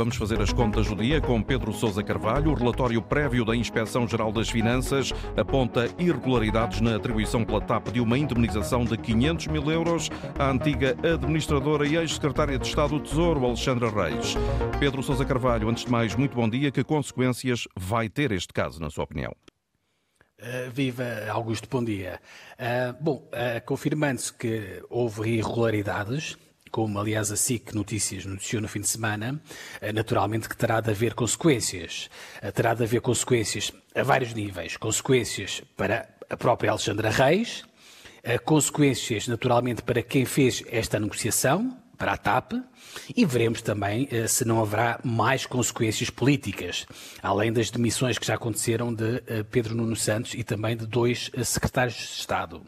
Vamos fazer as contas do dia com Pedro Sousa Carvalho. O relatório prévio da Inspeção-Geral das Finanças aponta irregularidades na atribuição pela TAP de uma indemnização de 500 mil euros à antiga administradora e ex-secretária de Estado do Tesouro, Alexandra Reis. Pedro Sousa Carvalho, antes de mais, muito bom dia. Que consequências vai ter este caso, na sua opinião? Uh, viva Augusto, bom dia. Uh, bom, uh, confirmando-se que houve irregularidades, como aliás a SIC Notícias noticiou no fim de semana, eh, naturalmente que terá de haver consequências. Eh, terá de haver consequências a vários níveis. Consequências para a própria Alexandra Reis, eh, consequências naturalmente para quem fez esta negociação, para a TAP, e veremos também se não haverá mais consequências políticas, além das demissões que já aconteceram de Pedro Nuno Santos e também de dois secretários de Estado.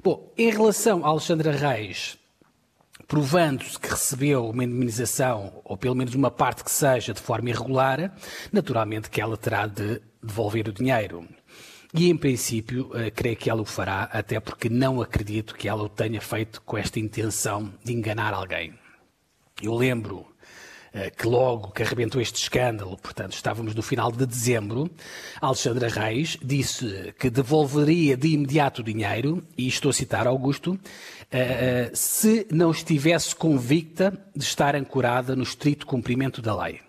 Bom, em relação a Alexandra Reis, provando-se que recebeu uma indemnização, ou pelo menos uma parte que seja, de forma irregular, naturalmente que ela terá de devolver o dinheiro. E, em princípio, eh, creio que ela o fará, até porque não acredito que ela o tenha feito com esta intenção de enganar alguém. Eu lembro que logo que arrebentou este escândalo, portanto, estávamos no final de dezembro, Alexandra Reis disse que devolveria de imediato o dinheiro, e estou a citar Augusto, eh, eh, se não estivesse convicta de estar ancorada no estrito cumprimento da lei.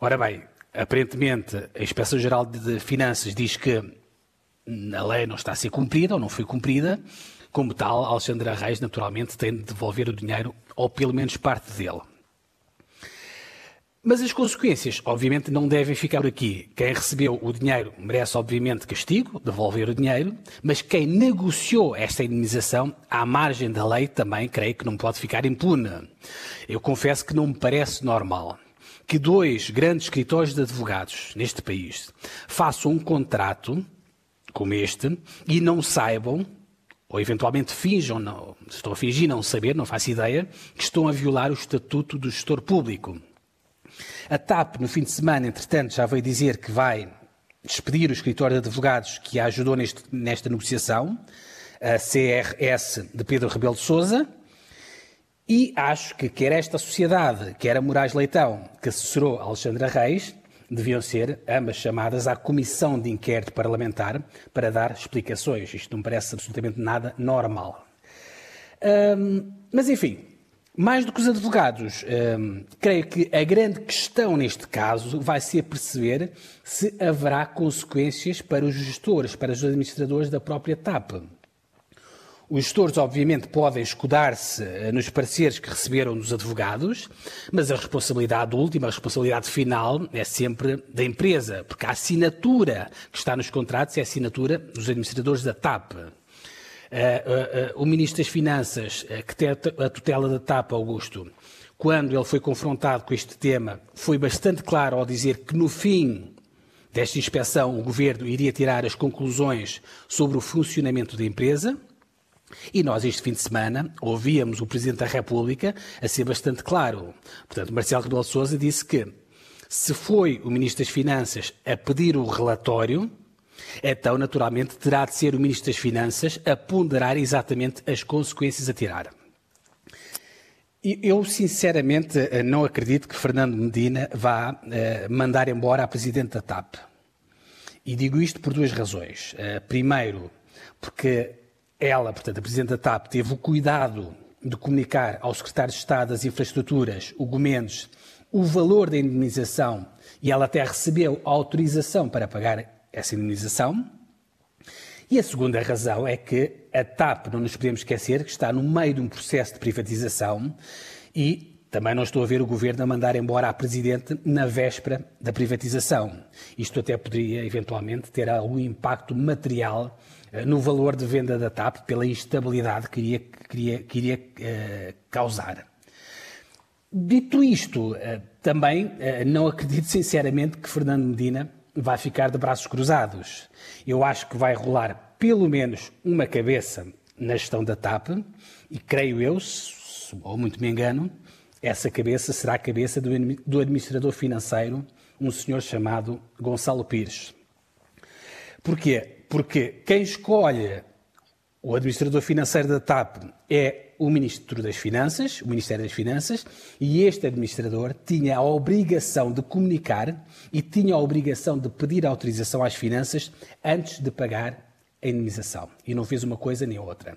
Ora bem, aparentemente a Inspeção-Geral de Finanças diz que a lei não está a ser cumprida ou não foi cumprida, como tal, Alexandra Reis naturalmente tem de devolver o dinheiro, ou pelo menos parte dele. Mas as consequências, obviamente, não devem ficar aqui. Quem recebeu o dinheiro merece, obviamente, castigo, devolver o dinheiro, mas quem negociou esta indenização, à margem da lei, também creio que não pode ficar impune. Eu confesso que não me parece normal que dois grandes escritórios de advogados neste país façam um contrato como este e não saibam, ou eventualmente finjam, não, estão a fingir não saber, não faço ideia, que estão a violar o estatuto do gestor público. A TAP, no fim de semana, entretanto, já veio dizer que vai despedir o escritório de advogados que a ajudou neste, nesta negociação, a CRS de Pedro Rebelo de Sousa, e acho que quer esta sociedade, quer a Moraes Leitão, que assessorou Alexandra Reis, deviam ser ambas chamadas à comissão de inquérito parlamentar para dar explicações. Isto não parece absolutamente nada normal. Mas, enfim, mais do que os advogados, hum, creio que a grande questão neste caso vai ser perceber se haverá consequências para os gestores, para os administradores da própria TAP. Os gestores, obviamente, podem escudar-se eh, nos pareceres que receberam dos advogados, mas a responsabilidade última, a responsabilidade final, é sempre da empresa, porque a assinatura que está nos contratos é a assinatura dos administradores da TAP. Uh, uh, uh, o Ministro das Finanças, que tem a tutela da TAP, Augusto, quando ele foi confrontado com este tema, foi bastante claro ao dizer que no fim desta inspeção o Governo iria tirar as conclusões sobre o funcionamento da empresa. E nós, este fim de semana, ouvíamos o Presidente da República a ser bastante claro. Portanto, Marcelo Rebelo de Sousa disse que se foi o Ministro das Finanças a pedir o relatório, então, naturalmente, terá de ser o Ministro das Finanças a ponderar exatamente as consequências a tirar. Eu, sinceramente, não acredito que Fernando Medina vá uh, mandar embora a Presidente da TAP. E digo isto por duas razões. Uh, primeiro, porque ela, portanto, a Presidente da TAP, teve o cuidado de comunicar ao Secretário de Estado das Infraestruturas, Hugo Mendes, o valor da indemnização e ela até recebeu autorização para pagar essa indenização. E a segunda razão é que a TAP, não nos podemos esquecer, que está no meio de um processo de privatização e também não estou a ver o governo a mandar embora a Presidente na véspera da privatização. Isto até poderia, eventualmente, ter algum impacto material uh, no valor de venda da TAP pela instabilidade que iria, que iria, que iria uh, causar. Dito isto, uh, também não acredito sinceramente que Fernando Medina vai ficar de braços cruzados. Eu acho que vai rolar pelo menos uma cabeça na gestão da TAP e creio eu, ou muito me engano, essa cabeça será a cabeça do administrador financeiro, um senhor chamado Gonçalo Pires. Porquê? Porque quem escolhe o administrador financeiro da TAP é o Ministro das Finanças, o Ministério das Finanças, e este administrador tinha a obrigação de comunicar e tinha a obrigação de pedir autorização às finanças antes de pagar a indemnização. E não fez uma coisa nem outra.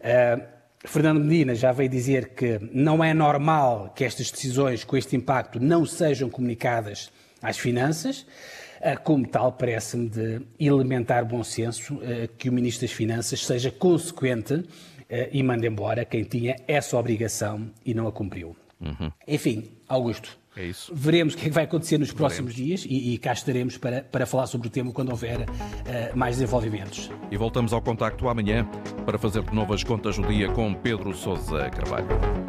Uh, Fernando Medina já veio dizer que não é normal que estas decisões com este impacto não sejam comunicadas às finanças. Ah, como tal, parece-me de elementar bom senso ah, que o Ministro das Finanças seja consequente e mande embora quem tinha essa obrigação e não a cumpriu. Uhum. Enfim, Augusto, é. Veremos o que, é que vai acontecer nos próximos Veremos. dias e, e, cá estaremos para, para falar sobre o tema quando houver uh, mais desenvolvimentos. E voltamos ao contacto amanhã para fazer de novas contas do dia com Pedro Sousa Carvalho.